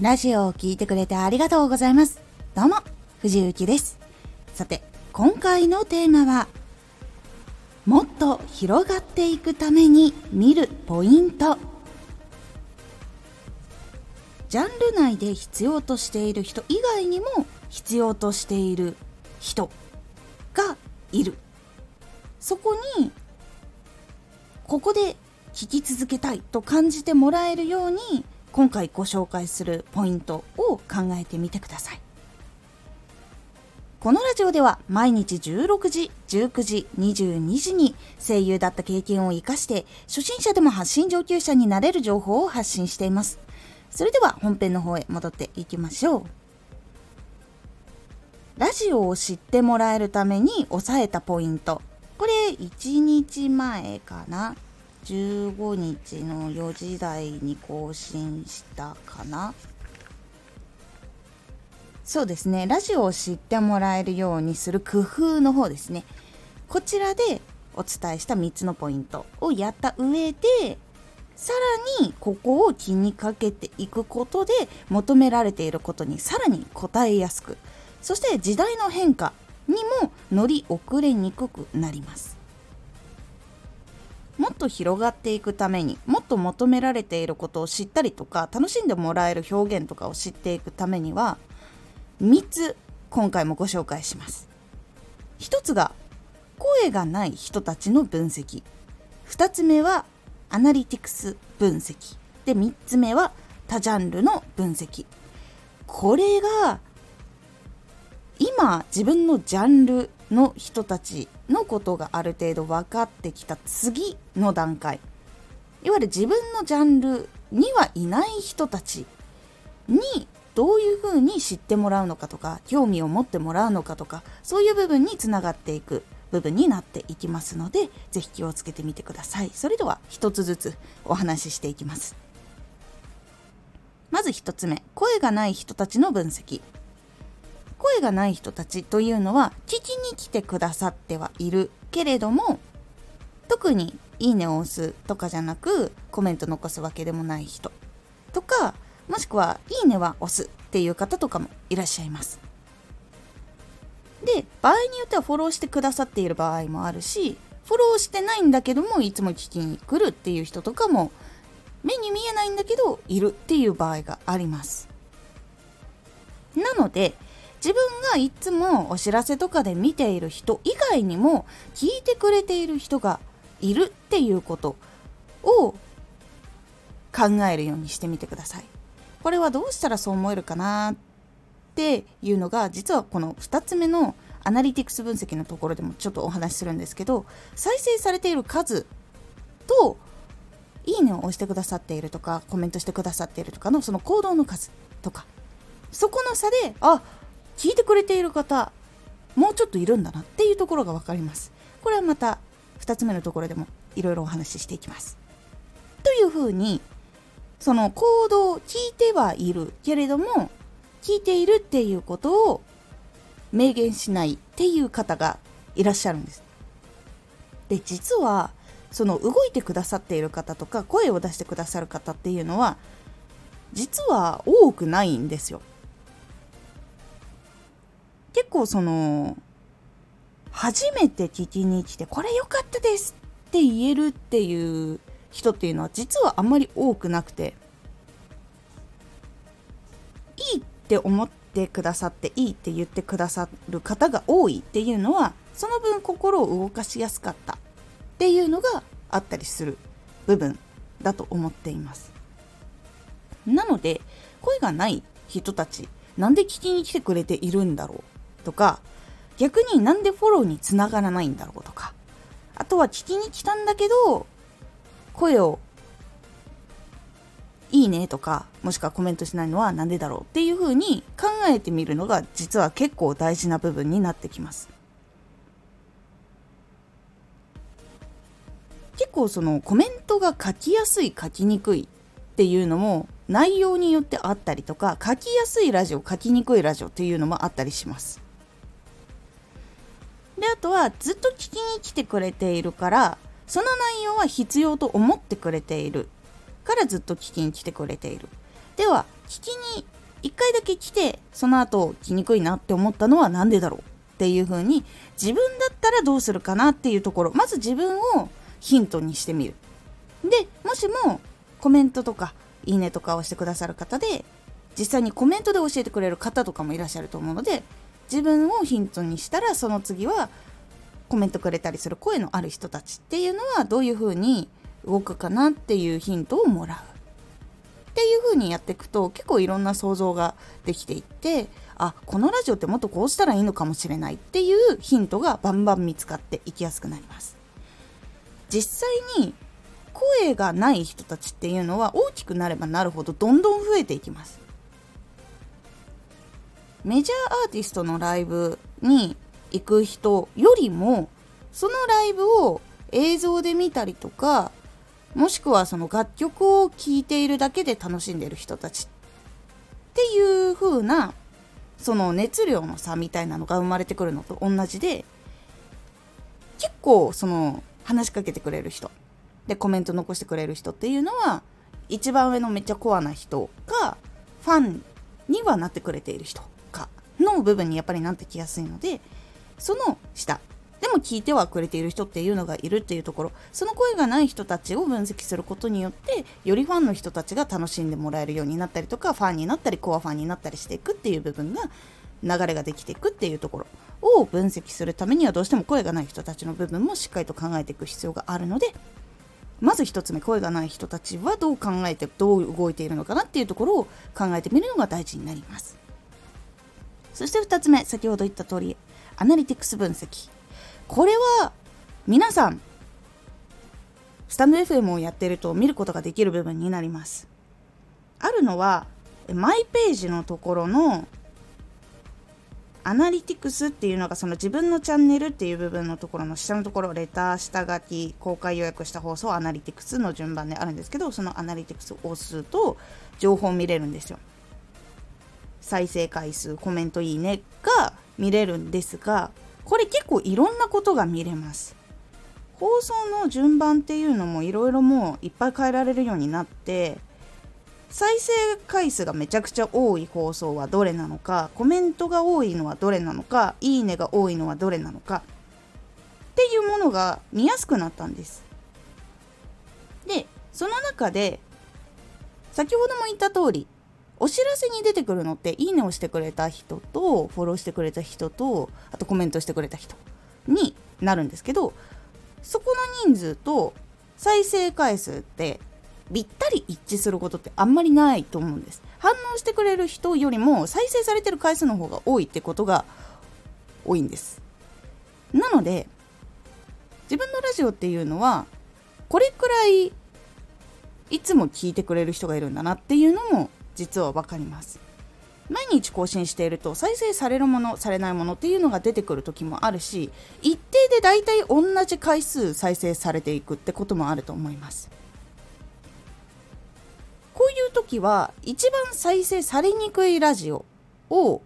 ラジオを聴いてくれてありがとうございます。どうも、藤幸です。さて、今回のテーマは、もっと広がっていくために見るポイント。ジャンル内で必要としている人以外にも必要としている人がいる。そこに、ここで聞き続けたいと感じてもらえるように今回ご紹介するポイントを考えてみてくださいこのラジオでは毎日16時、19時、22時に声優だった経験を活かして初心者でも発信上級者になれる情報を発信しています。それでは本編の方へ戻っていきましょう。ラジオを知ってもらえるために押さえたポイント。これ1日前かな15日の4時台に更新したかな？そうですね。ラジオを知ってもらえるようにする工夫の方ですね。こちらでお伝えした3つのポイントをやった上でさらにここを気にかけていくことで求められていることにさらに応えやすくそして時代の変化にも乗り遅れにくくなります。もっと広がっていくためにもっと求められていることを知ったりとか楽しんでもらえる表現とかを知っていくためには3つ今回もご紹介します。1つが声がない人たちの分析。2つ目はアナリティクス分析。で3つ目は多ジャンルの分析。これが今自分のジャンルの人たちのことがある程度分かってきた次の段階。いわゆる自分のジャンルにはいない人たちにどういうふうに知ってもらうのかとか興味を持ってもらうのかとかそういう部分につながっていく部分になっていきますので是非気をつけてみてください。それでは一つずつお話ししていきます。まず1つ目声がない人たちの分析。声がない人たちというのは聞きに来てくださってはいるけれども特にいいねを押すとかじゃなくコメント残すわけでもない人とかもしくはいいねは押すっていう方とかもいらっしゃいます。で場合によってはフォローしてくださっている場合もあるしフォローしてないんだけどもいつも聞きに来るっていう人とかも目に見えないんだけどいるっていう場合があります。なので自分がいつもお知らせとかで見ている人以外にも聞いてくれている人がいるっていうことを考えるようにしてみてください。これはどうしたらそう思えるかなっていうのが実はこの2つ目のアナリティクス分析のところでもちょっとお話しするんですけど再生されている数といいねを押してくださっているとかコメントしてくださっているとかのその行動の数とかそこの差であ聞いてくれている方もうちょっといるんだなっていうところが分かります。これはまた2つ目のところでもいろいろお話ししていきます。というふうにその行動を聞いてはいるけれども聞いているっていうことを明言しないっていう方がいらっしゃるんです。で実はその動いてくださっている方とか声を出してくださる方っていうのは実は多くないんですよ。結構その初めて聞きに来てこれ良かったですって言えるっていう人っていうのは実はあんまり多くなくていいって思ってくださっていいって言ってくださる方が多いっていうのはその分心を動かしやすかったっていうのがあったりする部分だと思っています。なので声がない人たちなんで聞きに来てくれているんだろうとか逆になんでフォローにつながらないんだろうとかあとは聞きに来たんだけど声をいいねとかもしくはコメントしないのは何でだろうっていうふうに考えてみるのが実は結構大事な部分になってきます。結構そのコメントが書きやすい書きにくいっていうのも内容によってあったりとか書きやすいラジオ書きにくいラジオっていうのもあったりします。であとはずっと聞きに来てくれているからその内容は必要と思ってくれている。からずっと聞きに来てくれている。では聞きに1回だけ来てその後来にくいなって思ったのは何でだろう？っていう風に自分だったらどうするかなっていうところ。まず自分をヒントにしてみる。でもしもコメントとかいいねとかをしてくださる方で実際にコメントで教えてくれる方とかもいらっしゃると思うので自分をヒントにしたらその次はコメントくれたりする声のある人たちっていうのはどういう風に動くかなっていうヒントをもらうっていう風にやっていくと結構いろんな想像ができていってあこのラジオってもっとこうしたらいいのかもしれないっていうヒントがバンバン見つかっていきやすくなります。実際に声がない人たちっていうのは大きくなればなるほどどんどん増えていきます。メジャーアーティストのライブに行く人よりもそのライブを映像で見たりとかもしくはその楽曲を聴いているだけで楽しんでる人たちっていう風なその熱量の差みたいなのが生まれてくるのと同じで結構その話しかけてくれる人でコメント残してくれる人っていうのは一番上のめっちゃコアな人がファンにはなってくれている人。の部分にやっぱりなってきやすいのでその下。でも聞いてはくれている人っていうのがいるっていうところ。その声がない人たちを分析することによってよりファンの人たちが楽しんでもらえるようになったりとかファンになったりコアファンになったりしていくっていう部分が流れができていくっていうところ。を分析するためにはどうしても声がない人たちの部分もしっかりと考えていく必要があるのでまず1つ目声がない人たちはどう考えてどう動いているのかなっていうところを考えてみるのが大事になります。そして2つ目先ほど言った通りアナリティクス分析。これは皆さんスタンド FM をやってると見ることができる部分になります。あるのはマイページのところのアナリティクスっていうのがその自分のチャンネルっていう部分のところの下のところレター下書き公開予約した放送アナリティクスの順番であるんですけどそのアナリティクスを押すと情報を見れるんですよ。再生回数コメントいいねが見れるんですがこれ結構いろんなことが見れます。放送の順番っていうのもいろいろもういっぱい変えられるようになって再生回数がめちゃくちゃ多い放送はどれなのかコメントが多いのはどれなのかいいねが多いのはどれなのかっていうものが見やすくなったんです。でその中で先ほども言った通りお知らせに出てくるのっていいねをしてくれた人とフォローしてくれた人とあとコメントしてくれた人になるんですけどそこの人数と再生回数ってぴったり一致することってあんまりないと思うんです。反応してくれる人よりも再生されてる回数の方が多いってことが多いんです。なので自分のラジオっていうのはこれくらいいつも聞いてくれる人がいるんだなっていうのも実は分かります。毎日更新していると再生されるものされないものっていうのが出てくる時もあるし一定で大体同じ回数再生されていくってこともあると思います。こういう時は一番再生されにくいラジオを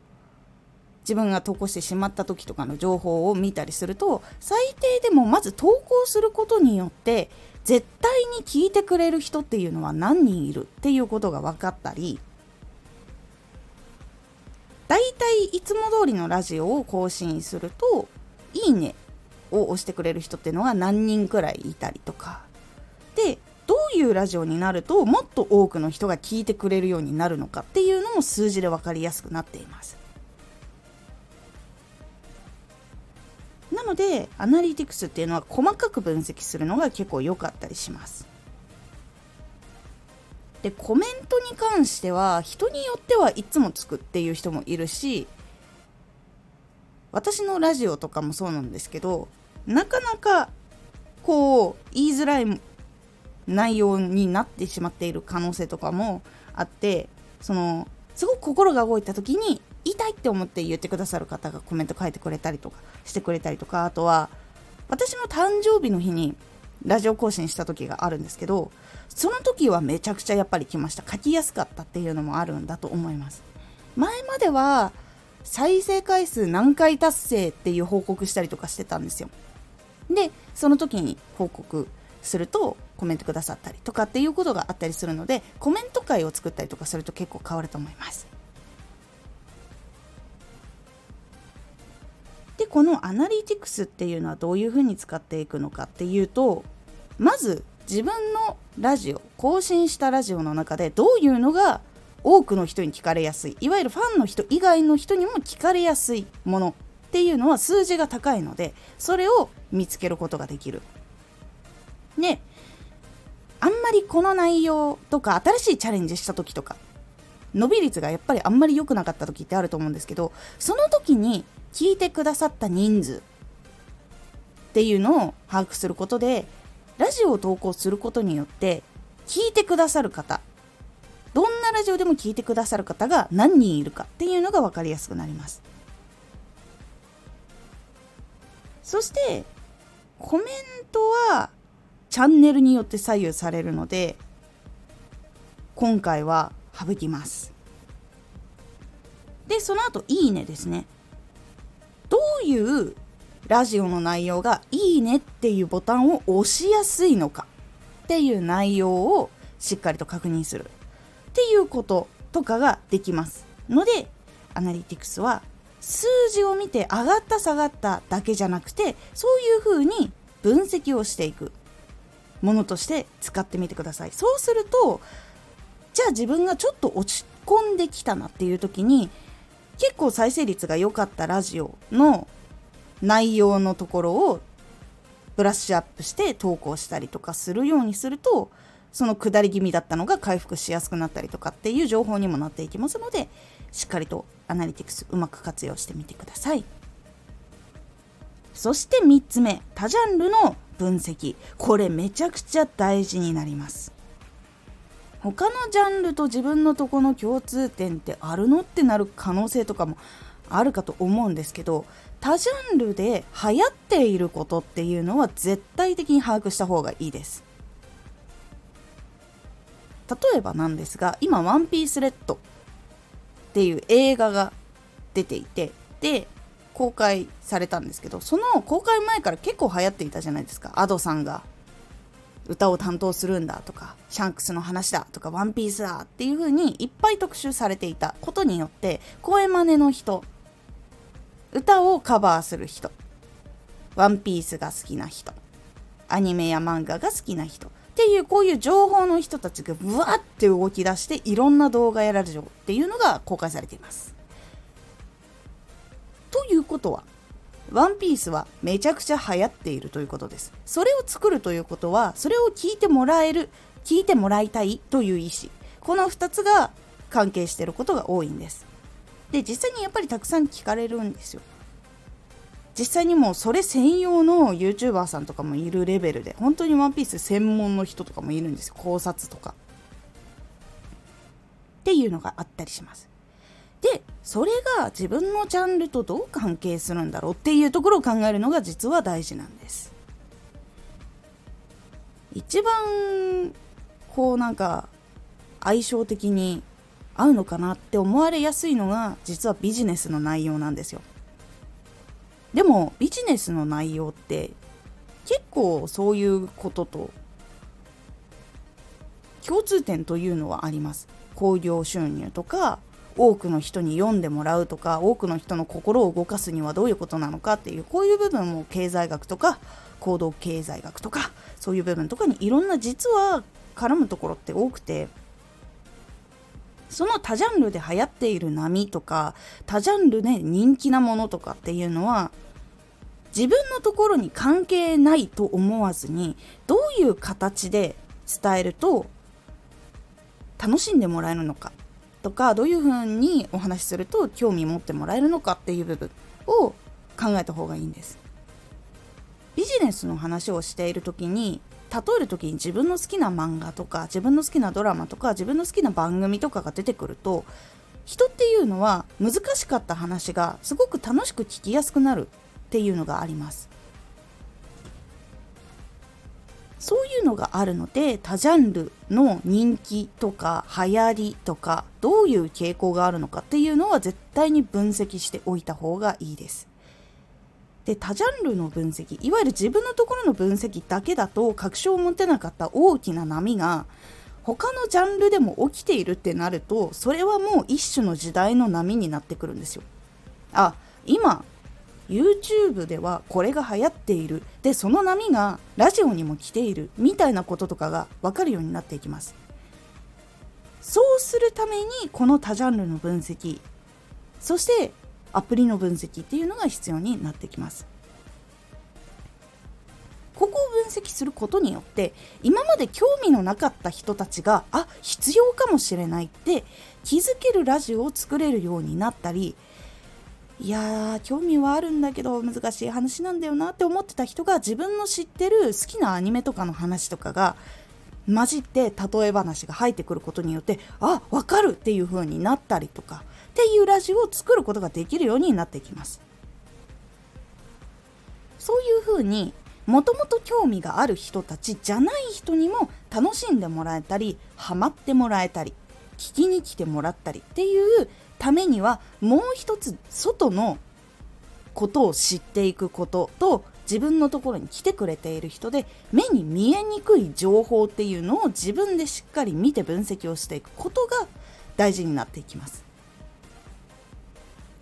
自分が投稿してしまった時とかの情報を見たりすると最低でもまず投稿することによって絶対に聞いてくれる人っていうのは何人いるっていうことが分かったりだいたいいつも通りのラジオを更新すると「いいね」を押してくれる人っていうのが何人くらいいたりとかでどういうラジオになるともっと多くの人が聞いてくれるようになるのかっていうのも数字で分かりやすくなっています。なのでアナリティクスっていうのは細かく分析するのが結構良かったりします。でコメントに関しては人によってはいつもつくっていう人もいるし私のラジオとかもそうなんですけどなかなかこう言いづらい内容になってしまっている可能性とかもあってそのすごく心が動いた時に言いたいって思って言ってくださる方がコメント書いてくれたりとかしてくれたりとかあとは私の誕生日の日にラジオ更新した時があるんですけどその時はめちゃくちゃやっぱり来ました。書きやすかったっていうのもあるんだと思います。前までは再生回数何回達成っていう報告したりとかしてたんですよ。でその時に報告するとコメントくださったりとかっていうことがあったりするのでコメント会を作ったりとかすると結構変わると思います。でこのアナリティクスっていうのはどういうふうに使っていくのかっていうとまず自分のラジオ更新したラジオの中でどういうのが多くの人に聞かれやすいいわゆるファンの人以外の人にも聞かれやすいものっていうのは数字が高いのでそれを見つけることができる。であんまりこの内容とか新しいチャレンジした時とか伸び率がやっぱりあんまり良くなかった時ってあると思うんですけどその時に聞いてくださった人数っていうのを把握することでラジオを投稿することによって聞いてくださる方どんなラジオでも聞いてくださる方が何人いるかっていうのが分かりやすくなります。そしてコメントはチャンネルによって左右されるので今回は省きます。でその後いいねですね。どういうラジオの内容がいいねっていうボタンを押しやすいのかっていう内容をしっかりと確認するっていうこととかができますのでアナリティクスは数字を見て上がった下がっただけじゃなくてそういうふうに分析をしていくものとして使ってみてください。そうするとじゃあ自分がちょっと落ち込んできたなっていう時に結構再生率が良かったラジオの内容のところをブラッシュアップして投稿したりとかするようにするとその下り気味だったのが回復しやすくなったりとかっていう情報にもなっていきますのでしっかりとアナリティクスうまく活用してみてください。そして3つ目多ジャンルの分析。これめちゃくちゃ大事になります。他のジャンルと自分のとこの共通点ってあるのってなる可能性とかもあるかと思うんですけど多ジャンルで流行っていることっていうのは絶対的に把握した方がいいです。例えばなんですが今「ワンピースレッドっていう映画が出ていてで公開されたんですけどその公開前から結構流行っていたじゃないですか。Ado さんが。歌を担当するんだとかシャンクスの話だとかワンピースだっていう風にいっぱい特集されていたことによって声真似の人歌をカバーする人ワンピースが好きな人アニメや漫画が好きな人っていうこういう情報の人たちがブワって動き出していろんな動画やラジオっていうのが公開されています。ということはワンピースはめちゃくちゃ流行っているということです。それを作るということはそれを聞いてもらえる聞いてもらいたいという意思この2つが関係していることが多いんです。で実際にやっぱりたくさん聞かれるんですよ。実際にもうそれ専用の YouTuber さんとかもいるレベルで本当にワンピース専門の人とかもいるんですよ考察とかっていうのがあったりしますでそれが自分のジャンルとどう関係するんだろうっていうところを考えるのが実は大事なんです。一番こうなんか相性的に合うのかなって思われやすいのが実はビジネスの内容なんですよ。でもビジネスの内容って結構そういうことと共通点というのはあります。興行収入とか多くの人に読んでもらうとか多くの人の心を動かすにはどういうことなのかっていうこういう部分も経済学とか行動経済学とかそういう部分とかにいろんな実は絡むところって多くてその多ジャンルで流行っている波とか多ジャンルで人気なものとかっていうのは自分のところに関係ないと思わずにどういう形で伝えると楽しんでもらえるのか。とかどういうふうにお話しすると興味持ってもらえるのかっていう部分を考えた方がいいんです。ビジネスの話をしている時に例える時に自分の好きな漫画とか自分の好きなドラマとか自分の好きな番組とかが出てくると人っていうのは難しかった話がすごく楽しく聞きやすくなるっていうのがあります。そういうのがあるので多ジャンルの人気とか流行りとかどういう傾向があるのかっていうのは絶対に分析しておいた方がいいですで多ジャンルの分析いわゆる自分のところの分析だけだと確証を持てなかった大きな波が他のジャンルでも起きているってなるとそれはもう一種の時代の波になってくるんですよ。あ今 YouTube ではこれが流行っている。でその波がラジオにも来ているみたいなこととかが分かるようになっていきます。そうするためにこの多ジャンルの分析そしてアプリの分析っていうのが必要になってきます。ここを分析することによって今まで興味のなかった人たちがあ必要かもしれないって気づけるラジオを作れるようになったりいやー興味はあるんだけど難しい話なんだよなって思ってた人が自分の知ってる好きなアニメとかの話とかが混じって例え話が入ってくることによってあ分かるっていう風になったりとかっていうラジオを作ることができるようになってきます。そういう風にもともと興味がある人たちじゃない人にも楽しんでもらえたりハマってもらえたり聞きに来てもらったりっていうためにはもう一つ外のことを知っていくことと自分のところに来てくれている人で目に見えにくい情報っていうのを自分でしっかり見て分析をしていくことが大事になっていきます。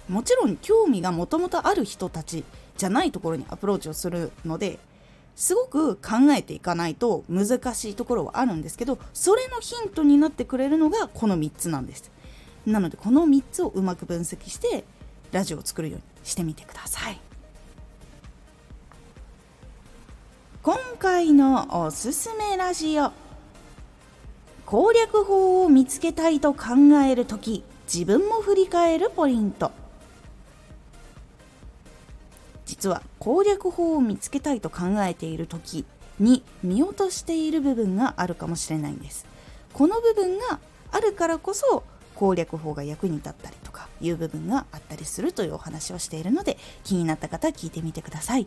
もちろん興味がもともとある人たちじゃないところにアプローチをするのですごく考えていかないと難しいところはあるんですけどそれのヒントになってくれるのがこの3つなんです。なのでこの3つをうまく分析してラジオを作るようにしてみてください。今回のおすすめラジオ。攻略法を見つけたいと考える時自分も振り返るポイント。実は攻略法を見つけたいと考えている時に見落としている部分があるかもしれないんです。この部分があるからこそ攻略法が役に立ったりとかいう部分があったりするというお話をしているので気になった方聞いてみてください。